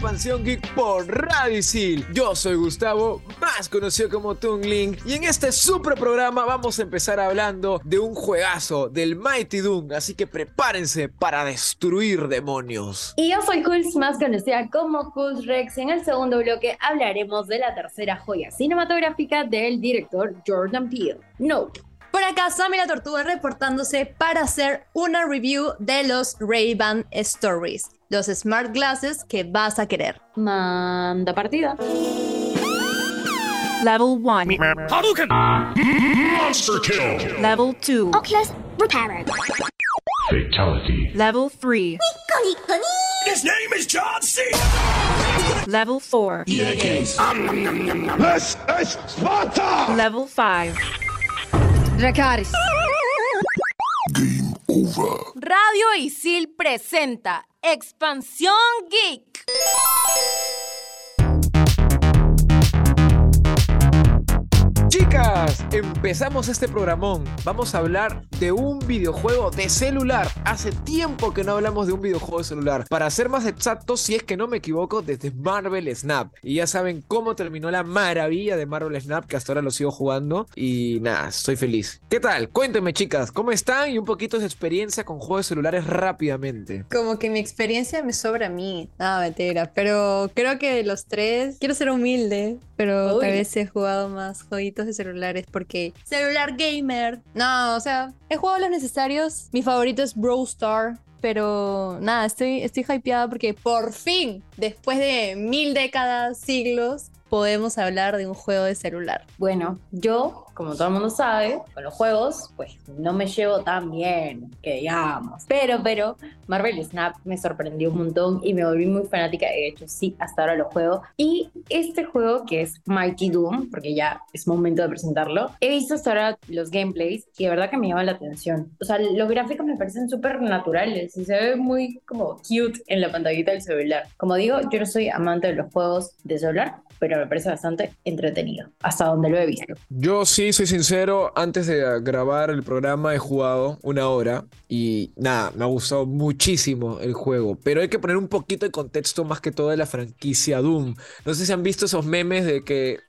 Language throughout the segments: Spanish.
Expansión Geek por Radisil. Yo soy Gustavo, más conocido como Tungling, y en este super programa vamos a empezar hablando de un juegazo del Mighty Doom, así que prepárense para destruir demonios. Y yo soy Kulz, más conocida como Kulz Rex. En el segundo bloque hablaremos de la tercera joya cinematográfica del director Jordan Peele, Nope. Por acá, Sammy la Tortuga reportándose para hacer una review de los Ray-Ban Stories, los smart glasses que vas a querer. Manda partida. Level 1. Hadouken! Monster kill! Level 2. Oculus Reparo. Fatality. Level 3. His name is John C. Level 4. This is Sparta! Level 5. Dracaris. Game over. Radio Isil presenta Expansión Geek. Chicas, empezamos este programón. Vamos a hablar de un videojuego de celular. Hace tiempo que no hablamos de un videojuego de celular. Para ser más exactos, si es que no me equivoco, desde Marvel Snap. Y ya saben cómo terminó la maravilla de Marvel Snap, que hasta ahora lo sigo jugando. Y nada, estoy feliz. ¿Qué tal? Cuéntenme, chicas, ¿cómo están? Y un poquito de experiencia con juegos de celulares rápidamente. Como que mi experiencia me sobra a mí. Ah, mentira. Pero creo que de los tres, quiero ser humilde, pero Uy. tal vez he jugado más jueguitos de celulares porque celular gamer. No, o sea, he jugado los necesarios. Mi favorito es Brawl Star. Pero nada, estoy, estoy hypeada porque por fin, después de mil décadas, siglos, podemos hablar de un juego de celular. Bueno, yo, como todo el mundo sabe, con los juegos, pues no me llevo tan bien, que digamos. Pero, pero, Marvel Snap me sorprendió un montón y me volví muy fanática. De hecho, sí, hasta ahora lo juego. Y este juego, que es Mighty Doom, porque ya es momento de presentarlo, he visto hasta ahora los gameplays y de verdad que me llaman la atención. O sea, los gráficos me parecen súper naturales y se ve muy como cute en la pantallita del celular. Como digo, yo no soy amante de los juegos de celular, pero me parece bastante entretenido, hasta donde lo he visto. Yo sí, soy sincero, antes de grabar el programa he jugado una hora y nada, me ha gustado muchísimo el juego, pero hay que poner un poquito de contexto más que todo de la franquicia Doom. No sé si han visto esos memes de que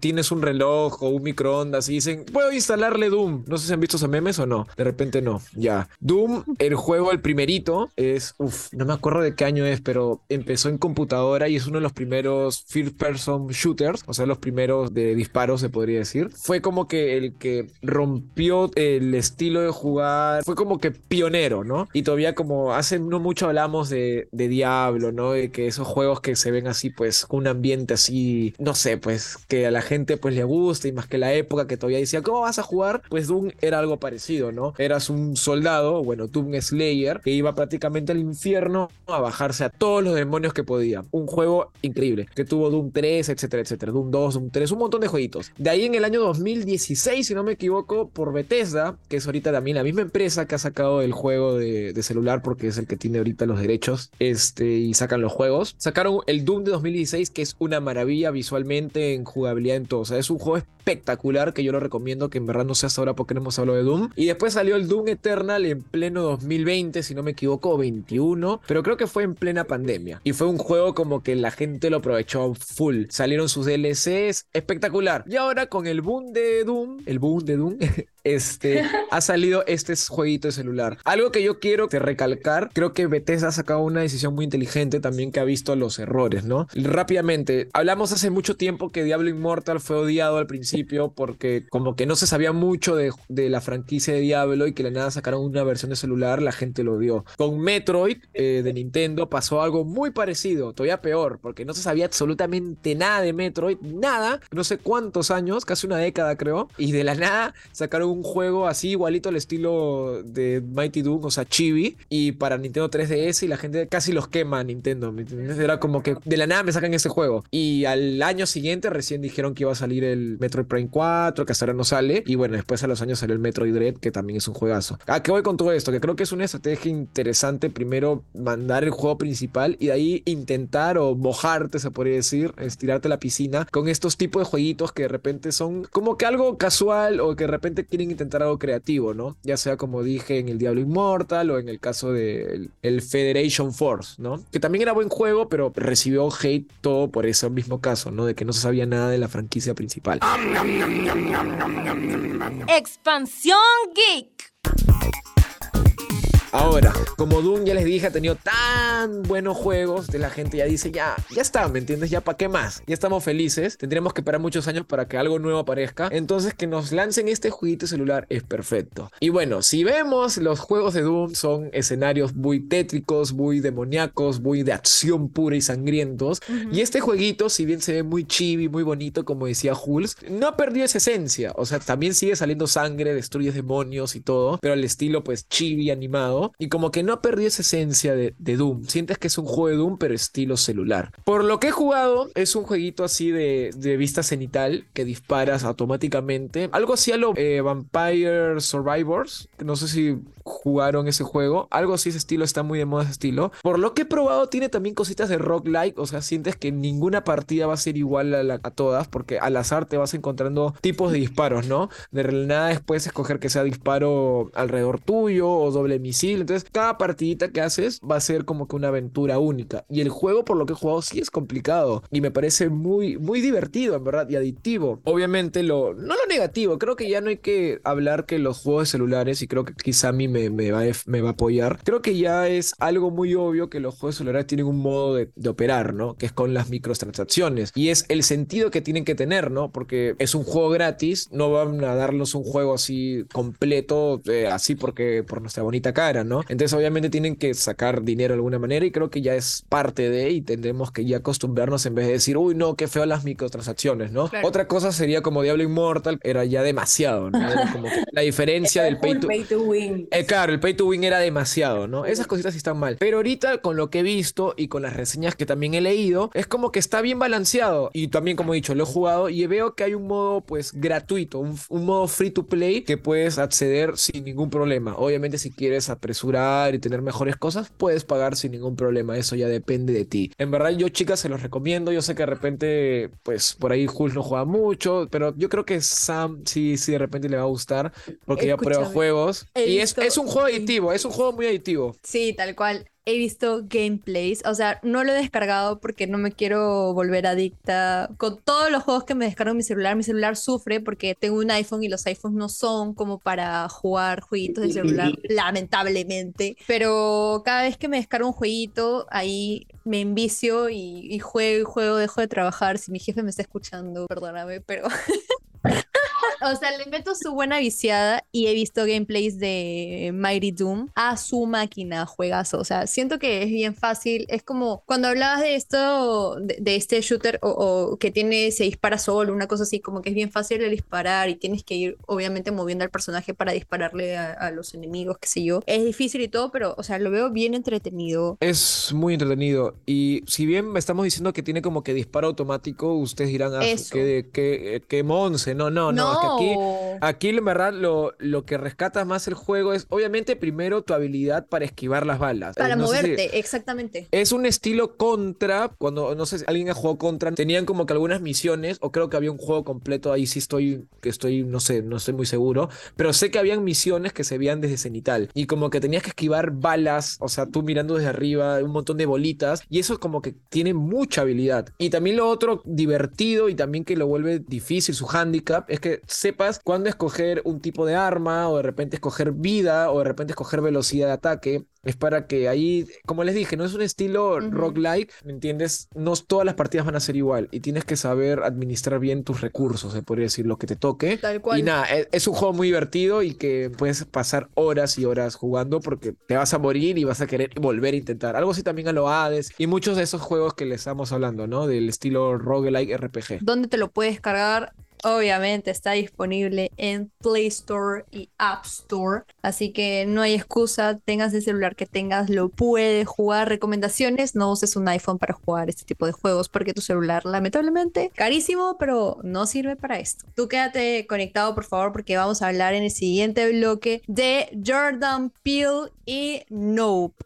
tienes un reloj o un microondas y dicen, puedo instalarle Doom. No sé si han visto esos memes o no, de repente no, ya. Doom, el juego, el primerito, es, uff, no me acuerdo de qué año es, pero empezó en computadora y es uno de los primeros first person shooters, o sea, los primeros de disparos se podría decir. Fue como que el que rompió el estilo de jugar, fue como que pionero, ¿no? Y todavía como hace no mucho hablamos de, de Diablo, ¿no? De que esos juegos que se ven así, pues, con un ambiente así, no sé, pues, que a la gente pues le gusta y más que la época que todavía decía, ¿cómo vas a jugar? Pues Doom era algo parecido, ¿no? Eras un soldado, bueno, Doom Slayer, que iba prácticamente al infierno a bajarse a todos los demonios que podía. Un juego increíble, que tuvo Doom 3, etcétera, etcétera. Doom 2, Doom 3, un montón de jueguitos. De ahí en el año 2016, si no me equivoco, por Bethesda, que es ahorita también la misma empresa que ha sacado el juego de, celular, porque es el que tiene ahorita los derechos, este, y sacan los juegos. Sacaron el Doom de 2016, que es una maravilla visualmente, en jugabilidad, en todo. O sea, es un juego espectacular que yo lo recomiendo, que en verdad no sé hasta ahora porque no hemos hablado de Doom. Y después salió el Doom Eternal en pleno 2020, si no me equivoco, o 21, pero creo que fue en plena pandemia. Y fue un juego como que la gente lo aprovechó full. Salieron sus DLCs, espectacular. Y ahora con el boom de Doom, el boom de Doom, este, ha salido este jueguito de celular. Algo que yo quiero recalcar, creo que Bethesda ha sacado una decisión muy inteligente también que ha visto los errores, ¿no? Rápidamente, hablamos hace mucho tiempo que Diablo Immortal fue odiado al principio porque como que no se sabía mucho de, la franquicia de Diablo y que la nada sacaron una versión de celular, la gente lo odió. Con Metroid eh, de Nintendo pasó algo muy parecido, todavía peor, porque no se sabía absolutamente nada de Metroid, nada, no sé cuántos años, casi una década creo, y de la nada sacaron un juego así igualito al estilo de Mighty Doom, o sea, chibi, y para Nintendo 3DS y la gente casi los quema a Nintendo. Era como que de la nada me sacan ese juego. Y al año siguiente recién dijeron que iba a salir el Metroid Prime 4, que hasta ahora no sale, y bueno, después a los años salió el Metroid Dread, que también es un juegazo. ¿A qué voy con todo esto? Que creo que es una estrategia interesante primero mandar el juego principal y de ahí intentar o mojarte, se podría decir, estirarte la piscina con estos tipos de jueguitos que de repente son como que algo casual o que de repente quieren intentar algo creativo, ¿no? Ya sea como dije en el Diablo Immortal o en el caso del el Federation Force, ¿no? Que también era buen juego, pero recibió hate todo por ese mismo caso, ¿no? De que no se sabía nada de la franquicia principal. Expansión Geek. Ahora, como Doom ya les dije, ha tenido tan buenos juegos, de la gente ya dice, ya, ya está, ¿me entiendes? Ya para qué más. Ya estamos felices. Tendríamos que esperar muchos años para que algo nuevo aparezca. Entonces, que nos lancen este jueguito celular es perfecto. Y bueno, si vemos los juegos de Doom son escenarios muy tétricos, muy demoníacos, muy de acción pura y sangrientos. Y este jueguito, si bien se ve muy chibi, muy bonito, como decía Jules, no ha perdido esa esencia. O sea, también sigue saliendo sangre, destruyes demonios y todo, pero al estilo pues chibi animado y como que no ha perdido esa esencia de, Doom. Sientes que es un juego de Doom, pero estilo celular. Por lo que he jugado, es un jueguito así de, de vista cenital que disparas automáticamente. Algo así a lo eh, Vampire Survivors. No sé si jugaron ese juego. Algo así ese estilo, está muy de moda ese estilo. Por lo que he probado, tiene también cositas de roguelike. O sea, sientes que ninguna partida va a ser igual a todas, porque al azar te vas encontrando tipos de disparos, ¿no? De nada después escoger que sea disparo alrededor tuyo o doble misil entonces, cada partidita que haces va a ser como que una aventura única. Y el juego, por lo que he jugado, sí es complicado. Y me parece muy, muy divertido, en verdad, y adictivo. Obviamente, lo, no lo negativo. Creo que ya no hay que hablar que los juegos de celulares, y creo que quizá a mí me, me, va, me va a apoyar. Creo que ya es algo muy obvio que los juegos celulares tienen un modo de, de operar, ¿no? Que es con las microtransacciones. Y es el sentido que tienen que tener, ¿no? Porque es un juego gratis. No van a darnos un juego así completo, eh, así porque por nuestra bonita cara, ¿no? Entonces obviamente tienen que sacar dinero de alguna manera y creo que ya es parte de y tendremos que ya acostumbrarnos en vez de decir, uy, no, qué feo las microtransacciones, ¿no? Claro. Otra cosa sería como Diablo Immortal, era ya demasiado, ¿no? Era como que la diferencia del pay to... pay to, win. Eh, claro, el pay to win era demasiado, ¿no? Esas cositas sí están mal. Pero ahorita con lo que he visto y con las reseñas que también he leído, es como que está bien balanceado. Y también, como he dicho, lo he jugado y veo que hay un modo pues gratuito, un, un modo free to play que puedes acceder sin ningún problema. Obviamente si quieres apresurar y tener mejores cosas, puedes pagar sin ningún problema. Eso ya depende de ti. En verdad, yo, chicas, se los recomiendo. Yo sé que de repente, pues por ahí Jules no juega mucho, pero yo creo que Sam sí, sí, de repente le va a gustar porque ya prueba juegos. Y es, es un juego adictivo, es un juego muy adictivo. Sí, tal cual he visto gameplays, o sea, no lo he descargado porque no me quiero volver adicta. Con todos los juegos que me descargo en mi celular, mi celular sufre porque tengo un iPhone y los iPhones no son como para jugar jueguitos de celular, lamentablemente. Pero cada vez que me descargo un jueguito, ahí me envicio y, y juego y juego, dejo de trabajar. Si mi jefe me está escuchando, perdóname, pero... o sea, le meto su buena viciada y he visto gameplays de Mighty Doom a su máquina, juegazo. O sea, siento que es bien fácil. Es como cuando hablabas de esto, de, de este shooter o, o, que tiene, se dispara solo, una cosa así, como que es bien fácil de disparar y tienes que ir, obviamente, moviendo al personaje para dispararle a, a los enemigos, qué sé yo. Es difícil y todo, pero, o sea, lo veo bien entretenido. Es muy entretenido. Y si bien me estamos diciendo que tiene como que disparo automático, ustedes dirán, ah, qué, qué, qué monse. No, no, no. No. Es que aquí, aquí en verdad lo, lo que rescata más el juego es obviamente primero tu habilidad para esquivar las balas. Para no moverte, si, exactamente. Es un estilo contra, cuando no sé si alguien ha jugado contra, tenían como que algunas misiones, o creo que había un juego completo, ahí sí estoy, que estoy, no sé, no estoy muy seguro, pero sé que habían misiones que se veían desde cenital y como que tenías que esquivar balas, o sea, tú mirando desde arriba, un montón de bolitas, y eso como que tiene mucha habilidad. Y también lo otro divertido y también que lo vuelve difícil, su handicap, es que sepas cuándo escoger un tipo de arma o de repente escoger vida o de repente escoger velocidad de ataque. Es para que ahí, como les dije, no es un estilo uh -huh. roguelike, ¿me entiendes? No todas las partidas van a ser igual y tienes que saber administrar bien tus recursos, se podría decir, lo que te toque. Tal cual. Y nada, es, es, un juego muy divertido y que puedes pasar horas y horas jugando porque te vas a morir y vas a querer volver a intentar. Algo así también a lo Hades y muchos de esos juegos que les estamos hablando, ¿no? Del estilo roguelike RPG. ¿Dónde te lo puedes cargar? Obviamente está disponible en Play Store y App Store, así que no hay excusa, tengas el celular que tengas, lo puedes jugar. Recomendaciones, no uses un iPhone para jugar este tipo de juegos porque tu celular lamentablemente carísimo, pero no sirve para esto. Tú quédate conectado por favor porque vamos a hablar en el siguiente bloque de Jordan Peele y Nope.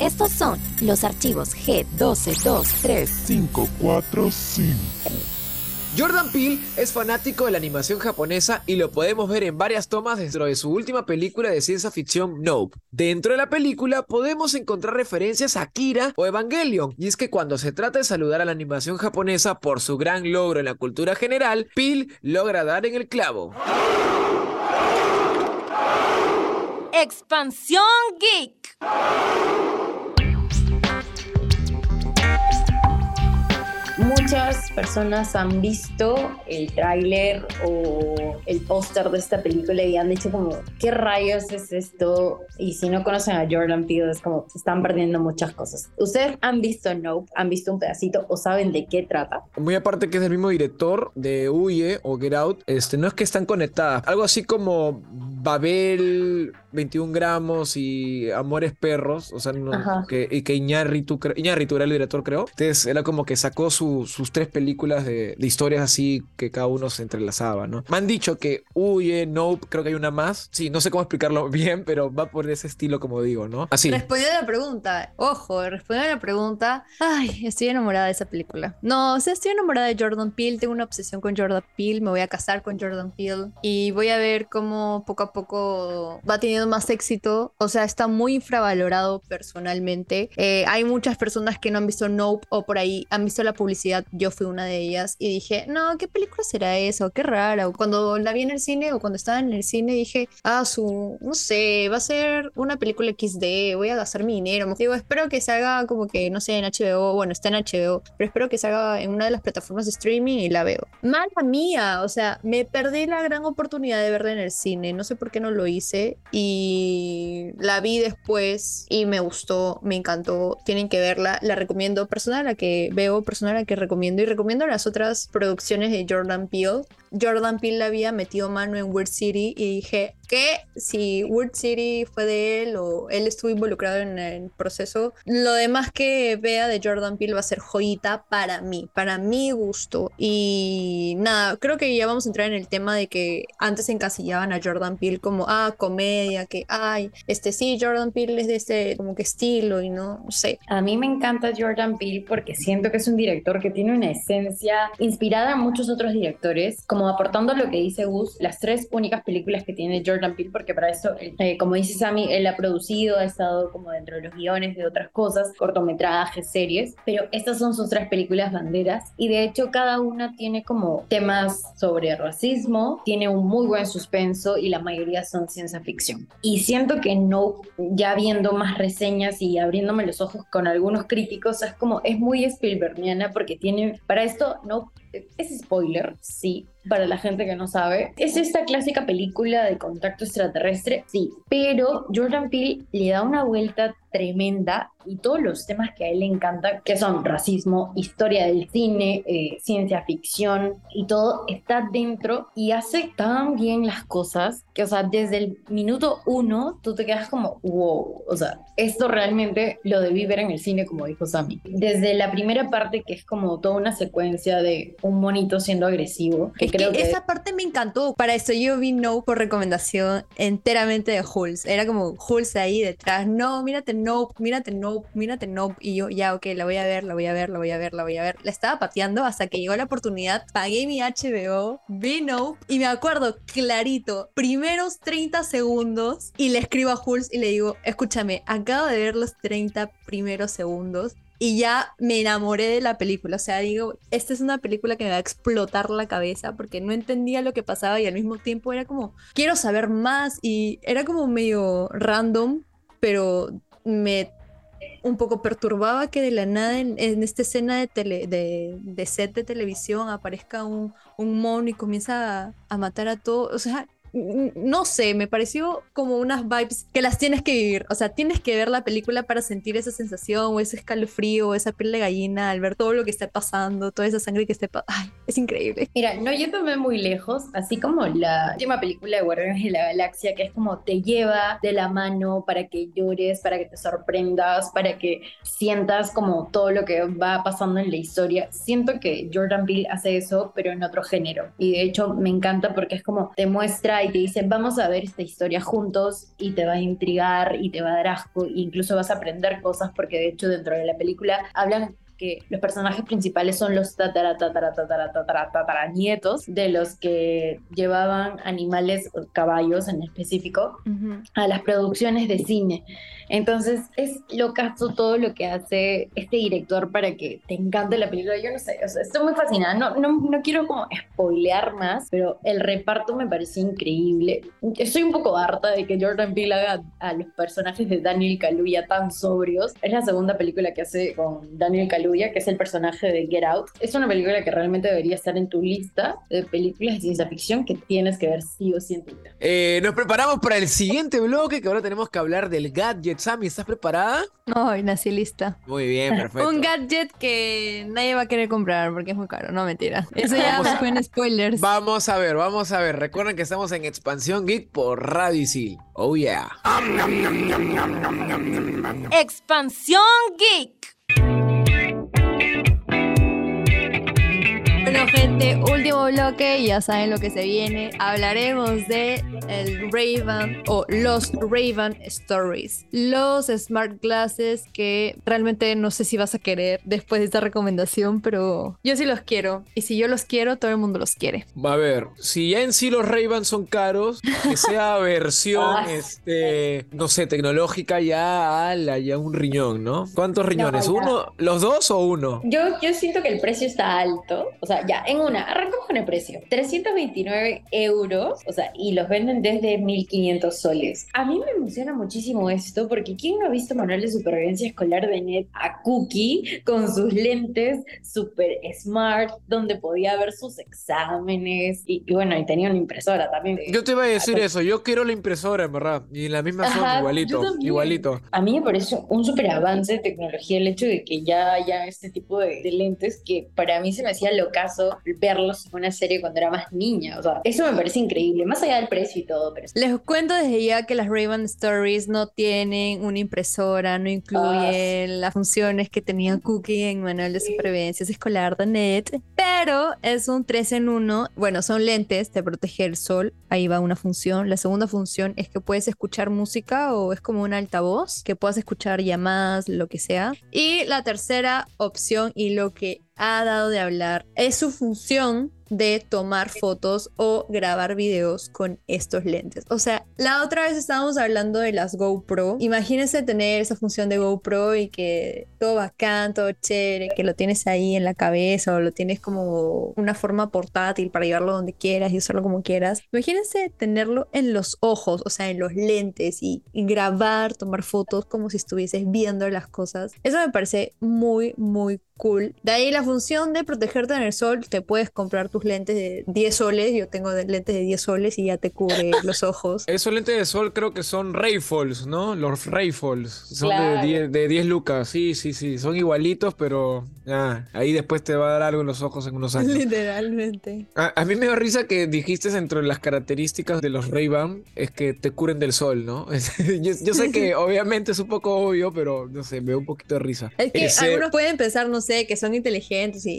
Estos son los archivos G12235. 545. Jordan Peele es fanático de la animación japonesa y lo podemos ver en varias tomas dentro de su última película de ciencia ficción Nope. Dentro de la película podemos encontrar referencias a Akira o Evangelion, y es que cuando se trata de saludar a la animación japonesa por su gran logro en la cultura general, Peele logra dar en el clavo. Expansión Geek. Muchas personas han visto el tráiler o el póster de esta película y han dicho como, ¿qué rayos es esto? Y si no conocen a Jordan Peele es como, se están perdiendo muchas cosas. ¿Ustedes han visto Nope? ¿Han visto un pedacito o saben de qué trata? Muy aparte que es el mismo director de Huye o Get Out, este, no es que están conectadas. Algo así como Babel, 21 gramos y Amores Perros, o sea, no- que, y que Iñárritu, Iñárritu era el director, creo. Entonces era como que sacó su- sus tres películas de, de historias así que cada uno se entrelazaba, ¿no? Me han dicho que Huye, Nope, creo que hay una más. Sí, no sé cómo explicarlo bien, pero va por ese estilo, como digo, ¿no? Así. Respondiendo a la pregunta, ojo, respondiendo a la pregunta, ay, estoy enamorada de esa película. No, o sea, estoy enamorada de Jordan Peele, tengo una obsesión con Jordan Peele, me voy a casar con Jordan Peele y voy a ver cómo poco a poco va teniendo más éxito. O sea, está muy infravalorado personalmente. Eh, hay muchas personas que no han visto Nope o por ahí han visto la publicidad, yo fui una de ellas y dije, no, ¿qué película será eso? Qué rara. O Cuando la vi en el cine o cuando estaba en el cine dije, ah, su, no sé, va a ser una película XD, voy a gastar mi dinero. Digo, espero que salga como que, no sé, en HBO, bueno, está en HBO, pero espero que salga en una de las plataformas de streaming y la veo. Mala mía, o sea, me perdí la gran oportunidad de verla en el cine, no sé por qué no lo hice y la vi después y me gustó, me encantó, tienen que verla, la recomiendo, persona a la que veo, persona a la que recomiendo. Y recomiendo las otras producciones de Jordan Peele. Jordan Peele había metido mano en Weird City y dije que si Weird City fue de él o él estuvo involucrado en el proceso, lo demás que vea de Jordan Peele va a ser joyita para mí, para mi gusto. Y nada, creo que ya vamos a entrar en el tema de que antes encasillaban a Jordan Peele como, ah, comedia, que, ay, este sí, Jordan Peele es de este como que estilo y no, no sé. A mí me encanta Jordan Peele porque siento que es un director que tiene una esencia inspirada en muchos otros directores, como aportando lo que dice Gus, las tres únicas películas que tiene Jordan Peele, porque para eso, eh, como dice Sammy, él ha producido, ha estado como dentro de los guiones de otras cosas, cortometrajes, series, pero estas son sus tres películas banderas y de hecho cada una tiene como temas sobre racismo, tiene un muy buen suspenso y la mayoría son ciencia ficción. Y siento que no, ya viendo más reseñas y abriéndome los ojos con algunos críticos, es como, es muy Spielbergiana porque tiene, para esto, no, es spoiler, sí, para la gente que no sabe. Es esta clásica película de contacto extraterrestre, sí, pero Jordan Peele le da una vuelta tremenda y todos los temas que a él le encantan, que son racismo, historia del cine, eh, ciencia ficción y todo, está dentro y hace tan bien las cosas que, o sea, desde el minuto uno tú te quedas como, wow, o sea, esto realmente lo debí ver en el cine, como dijo Sammy. Desde la primera parte, que es como toda una secuencia de un monito siendo agresivo, que Es creo que que... esa parte me encantó. Para eso yo vi No por recomendación enteramente de Hulz. Era como Hulz ahí detrás. No, mírate No, mírate No, mírate No. Y yo, ya, ok, la voy a ver, la voy a ver, la voy a ver, la voy a ver. La estaba pateando hasta que llegó la oportunidad. Pagué mi HBO, vi No y me acuerdo clarito, primeros 30 segundos y le escribo a Hulz y le digo, escúchame, acabo de ver los 30 primeros segundos y ya me enamoré de la película. O sea, digo, esta es una película que me va a explotar la cabeza porque no entendía lo que pasaba y al mismo tiempo era como, quiero saber más y era como medio random, pero me un poco perturbaba que de la nada en, en esta escena de, tele, de, de set de televisión aparezca un, un mono y comienza a, a matar a todos. O sea, no sé, me pareció como unas vibes que las tienes que vivir. O sea, tienes que ver la película para sentir esa sensación o ese escalofrío esa piel de gallina al ver todo lo que está pasando, toda esa sangre que esté pasando. Es increíble. Mira, no yéndome muy lejos, así como la última película de Guardianes de la Galaxia, que es como te lleva de la mano para que llores, para que te sorprendas, para que sientas como todo lo que va pasando en la historia. Siento que Jordan Peele hace eso, pero en otro género. Y de hecho me encanta porque es como te muestra y te dice, vamos a ver esta historia juntos y te va a intrigar y te va a dar asco, e incluso vas a aprender cosas porque de hecho dentro de la película hablan que los personajes principales son los tatara, tatara, tatara, tatara, tatara nietos de los que llevaban animales, caballos en específico, a las producciones de cine. Entonces es locazo todo lo que hace este director para que te encante la película. Yo no sé, o sea, estoy muy fascinada. No, no, no quiero como spoilear más, pero el reparto me pareció increíble. Estoy un poco harta de que Jordan Peele haga a los personajes de Daniel Kaluuya tan sobrios. Es la segunda película que hace con Daniel Kaluuya, que es el personaje de Get Out. Es una película que realmente debería estar en tu lista de películas de ciencia ficción que tienes que ver sí o sí en tu vida. Eh, nos preparamos para el siguiente bloque, que ahora tenemos que hablar del gadget. Sammy, ¿estás preparada? Ay, nací lista. Muy bien, perfecto. Un gadget que nadie va a querer comprar porque es muy caro. No, mentira. Eso ya Vamos a- fue en spoilers. Vamos a ver, vamos a ver. Recuerden que estamos en Expansión Geek por Radio Isil. Oh yeah. Expansión Geek. Bueno, gente, último bloque, ya saben lo que se viene. Hablaremos de el Raven o los Raven Stories, los smart glasses que realmente no sé si vas a querer después de esta recomendación, pero yo sí los quiero y si yo los quiero, todo el mundo los quiere. A ver, si ya en sí los ray son caros, que sea versión, este, no sé, tecnológica ya, ala, ya un riñón, ¿no? ¿Cuántos riñones? ¿Uno? ¿Los dos o uno? Yo, yo siento que el precio está alto. O sea, ya, en una, arrancamos con el precio. 329 euros, o sea, y los venden desde 1500 soles. A mí me emociona muchísimo esto porque ¿quién no ha visto manual de supervivencia escolar de Net a Cookie con sus lentes super smart, donde podía ver sus exámenes? Y, y bueno, y tenía una impresora también. Yo te iba a decir Ah, eso, yo quiero la impresora, en verdad. Y la misma Ajá, yo igualito, igualito. A mí me parece un súper avance de tecnología el hecho de que ya haya este tipo de, de lentes que para mí se me hacía locazo verlos en una serie cuando era más niña. O sea, eso me parece increíble, más allá del precio y todo. Pero Les cuento desde ya que las Raven Stories no tienen una impresora, no incluyen las funciones que tenía Cookie en Manual de Supervivencia Escolar de NET, pero es un 3 en 1. Bueno, son lentes, te protege el sol, ahí va una función. La segunda función es que puedes escuchar música o es como un altavoz, que puedas escuchar llamadas, lo que sea. Y la tercera opción y lo que ha dado de hablar es su función de tomar fotos o grabar videos con estos lentes. O sea, la otra vez estábamos hablando de las GoPro. Imagínense tener esa función de GoPro y que todo bacán, todo chévere, que lo tienes ahí en la cabeza o lo tienes como una forma portátil para llevarlo donde quieras y usarlo como quieras. Imagínense tenerlo en los ojos, o sea, en los lentes y, y grabar, tomar fotos como si estuvieses viendo las cosas. Eso me parece muy, muy cool. De ahí la función de protegerte en el sol, te puedes comprar tus lentes de 10 soles, yo tengo lentes de 10 soles y ya te cubre los ojos. Esos lentes de sol creo que son Rayfalls, ¿no? Los Rayfalls. Son Claro. de 10 de 10 lucas. Sí, sí, sí. Son igualitos, pero ah, ahí después te va a dar algo en los ojos en unos años. Literalmente. A, a mí me da risa que dijiste entre las características de los Ray-Ban es que te curen del sol, ¿no? yo, yo sé que obviamente es un poco obvio, pero no sé, me da un poquito de risa. Es que Ese- algunos pueden pensar, no sé, que son inteligentes y,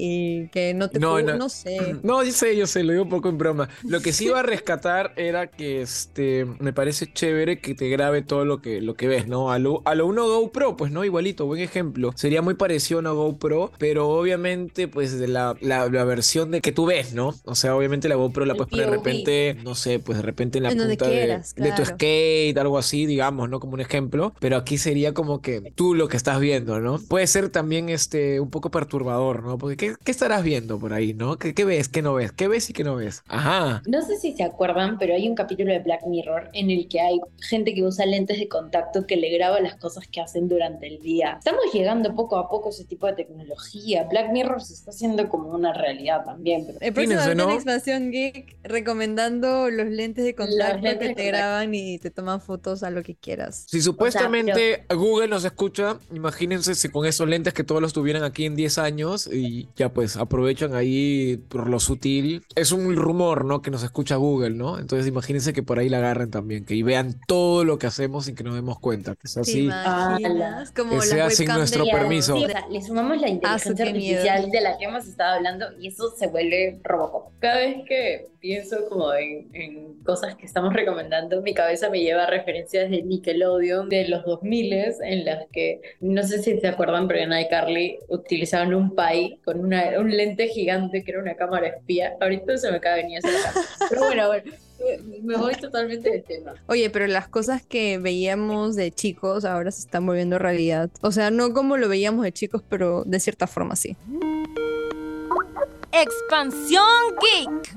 y que no te No, no. no sé. No, yo sé, yo sé, lo digo un poco en broma. Lo que sí iba a rescatar era que este me parece chévere que te grabe todo lo que, lo que ves, ¿no? A lo, a lo uno GoPro, pues no, igualito, buen ejemplo. Sería muy parecido a una GoPro, pero obviamente, pues de la, la, la versión de que tú ves, ¿no? O sea, obviamente la GoPro la puedes poner de repente, no sé, pues de repente en la En punta de- de, tu skate, algo así, digamos, ¿no? Como un ejemplo. Pero aquí sería como que tú lo que estás viendo, ¿no? Puede ser también este un poco perturbador, ¿no? Porque ¿qué, qué estarás viendo por ahí, ¿no? ¿Qué, qué ves? ¿Qué qué no ves? ¿Qué ves y qué no ves? Ajá. No sé si se acuerdan, pero hay un capítulo de Black Mirror en el que hay gente que usa lentes de contacto que le graba las cosas que hacen durante el día. Estamos llegando poco a poco a ese tipo de tecnología. Black Mirror se está haciendo como una realidad también. Pero... El próximo ¿no? Expansión Geek recomendando los lentes de contacto lentes que de te contacto. graban y te toman fotos a lo que quieras. Si supuestamente Google nos escucha, imagínense si con esos lentes que todos los tuvieran aquí en 10 años y ya pues aprovechan ahí por lo sutil. Es un rumor, ¿no? Que nos escucha Google, ¿no? Entonces imagínense que por ahí la agarren también, que y vean todo lo que hacemos sin que nos demos cuenta. Que es ¿Te así. imaginas? Como Que sea sin nuestro de- permiso. Sí, o sea, le sumamos la inteligencia qué miedo. artificial de la que hemos estado hablando y eso se vuelve Robocop. Cada vez que pienso como en, en cosas que estamos recomendando, mi cabeza me lleva a referencias de Nickelodeon de los 2000 en las que, no sé si se acuerdan, pero en iCarly utilizaban un pie con una, un lente gigante que era una cámara espía. Ahorita se me acaba de venir esa cabeza. Pero bueno, bueno, me- me voy totalmente del tema. Oye, pero las cosas que veíamos de chicos ahora se están volviendo realidad. O sea, no como lo veíamos de chicos, pero de cierta forma sí. Expansión Geek.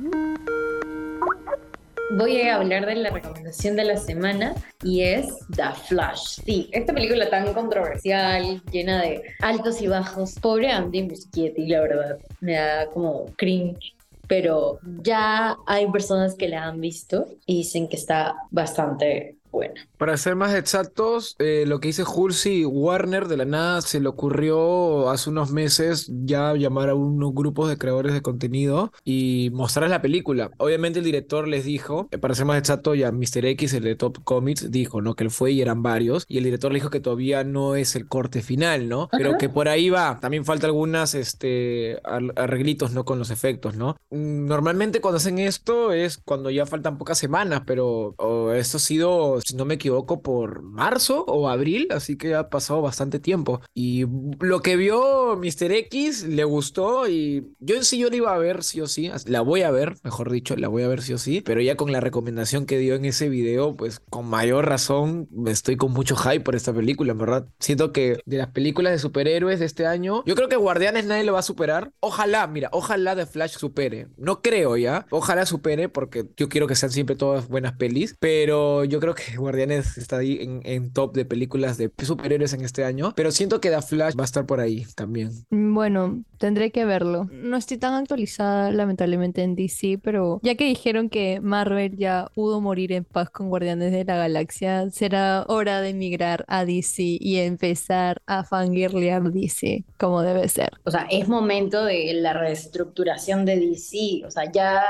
Voy a hablar de la recomendación de la semana y es The Flash. Sí, esta película tan controversial, llena de altos y bajos. Pobre Andy Muschietti, la verdad. Me da como cringe. Pero ya hay personas que la han visto y dicen que está bastante buena. Para ser más exactos, eh, lo que dice Hulsi Warner de la nada se le ocurrió hace unos meses ya llamar a unos grupos de creadores de contenido y mostrar la película. Obviamente el director les dijo, eh, para ser más exacto, ya Mr. X, el de Top Comics, dijo, ¿no? Que él fue y eran varios y el director le dijo que todavía no es el corte final, ¿no? Pero que por ahí va. También falta algunas este, ar- arreglitos, ¿no? Con los efectos, ¿no? Mm, Normalmente cuando hacen esto es cuando ya faltan pocas semanas, pero oh, esto ha sido, si no me equivoco, por marzo o abril, así que ha pasado bastante tiempo. Y lo que vio Mr. X le gustó y yo en sí yo la iba a ver sí o sí, la voy a ver, mejor dicho, la voy a ver sí o sí, pero ya con la recomendación que dio en ese video, pues con mayor razón estoy con mucho hype por esta película, en verdad. Siento que de las películas de superhéroes de este año, yo creo que Guardianes nadie lo va a superar. Ojalá, mira, ojalá The Flash supere. No creo ya, ojalá supere porque yo quiero que sean siempre todas buenas pelis, pero yo creo que Guardianes está ahí en, en top de películas de superhéroes en este año, pero siento que The Flash va a estar por ahí también. Mm, Bueno, tendré que verlo. No estoy tan actualizada, lamentablemente, en DC, pero ya que dijeron que Marvel ya pudo morir en paz con Guardianes de la Galaxia, será hora de migrar a DC y empezar a fangirlear DC como debe ser. O sea, es momento de la reestructuración de DC. O sea, ya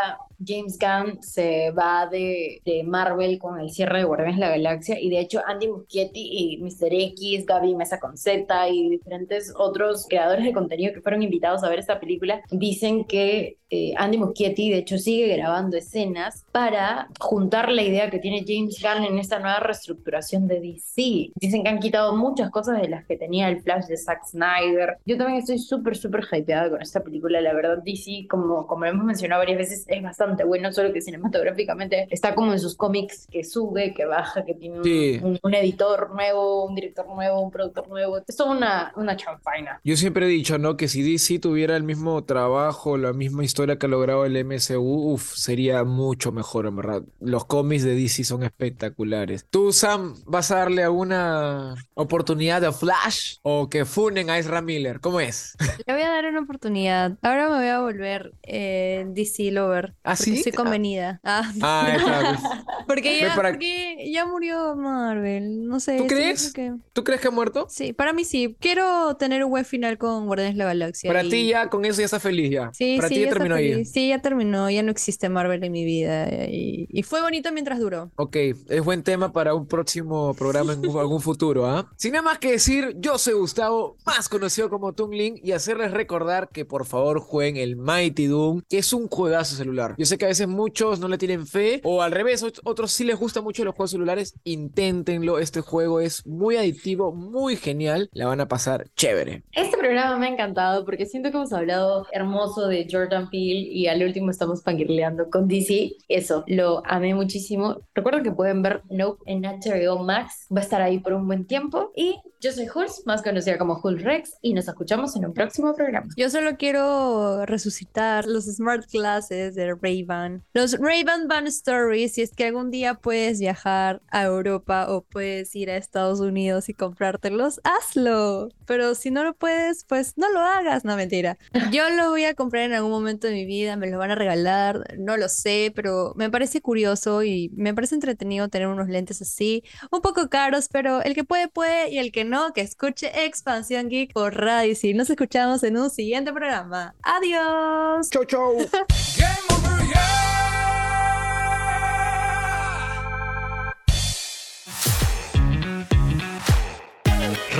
James Gunn se va de, de Marvel con el cierre de Guardianes de la Galaxia y de hecho Andy Muschietti y Mr. X, Gaby Mesa con Z y diferentes otros creadores de contenido que fueron invitados a ver esta película dicen que eh, Andy Muschietti de hecho sigue grabando escenas para juntar la idea que tiene James Gunn en esta nueva reestructuración de DC. Dicen que han quitado muchas cosas de las que tenía el Flash de Zack Snyder. Yo también estoy súper, súper hypeada con esta película. La verdad, DC, como, como hemos mencionado varias veces, es bastante bueno, solo que cinematográficamente está como en sus cómics que sube, que baja, que tiene un, Sí. un- un editor nuevo, un director nuevo, un productor nuevo. Es toda una, una chanfaina. Yo siempre he dicho, ¿no? Que si DC tuviera el mismo trabajo, la misma historia que ha logrado el MCU, uf, sería mucho mejor, en verdad. Los cómics de DC son espectaculares. ¿Tú, Sam, vas a darle alguna oportunidad a Flash o que funen a Ezra Miller? ¿Cómo es? Le voy a dar una oportunidad. Ahora me voy a volver eh, DC Lover. ¿Ah, sí? Estoy convenida. Ah, Ah, está, pues. porque, ya, para- porque ya murió Marvel. No sé. ¿Tú crees? que- ¿Tú crees que ha muerto? Sí, para mí sí. Quiero tener un buen final con Guardianes de la Galaxia. Para y- ti ya con eso ya estás feliz ya. Sí, Para sí, ti ya terminó ahí. Sí, ya terminó. Ya no existe Marvel en mi vida. Y, y fue bonito mientras duró. Ok, es buen tema para un próximo programa en algún futuro, ¿ah? Sin nada más que decir, yo soy Gustavo, más conocido como Tungling, y hacerles recordar que por favor jueguen el Mighty Doom, que es un juegazo celular. Yo sé que a veces muchos no le tienen fe, o al revés, ot- otros sí les gusta mucho los juegos celulares celulares, inténtenlo. Este juego es muy adictivo, muy genial. La van a pasar chévere. Este programa me ha encantado porque siento que hemos hablado hermoso de Jordan Peele y al último estamos fangirleando con DC. Eso, lo amé muchísimo. Recuerden que pueden ver Nope en HBO Max. Va a estar ahí por un buen tiempo. Y yo soy Hulz, más conocida como Hulz Rex, y nos escuchamos en un próximo programa. Yo solo quiero resucitar los smart glasses de Ray-Ban. Los Ray-Ban Van Stories, si es que algún día puedes viajar a Europa o puedes ir a Estados Unidos y comprártelos, hazlo. Pero si no lo puedes, pues no lo hagas, no mentira. Yo lo voy a comprar en algún momento de mi vida, me los van a regalar, no lo sé, pero me parece curioso y me parece entretenido tener unos lentes así, un poco caros, pero el que puede, puede y el que no, que escuche Expansión Geek por Radio. Y nos escuchamos en un siguiente programa. Adiós. Chau, chau.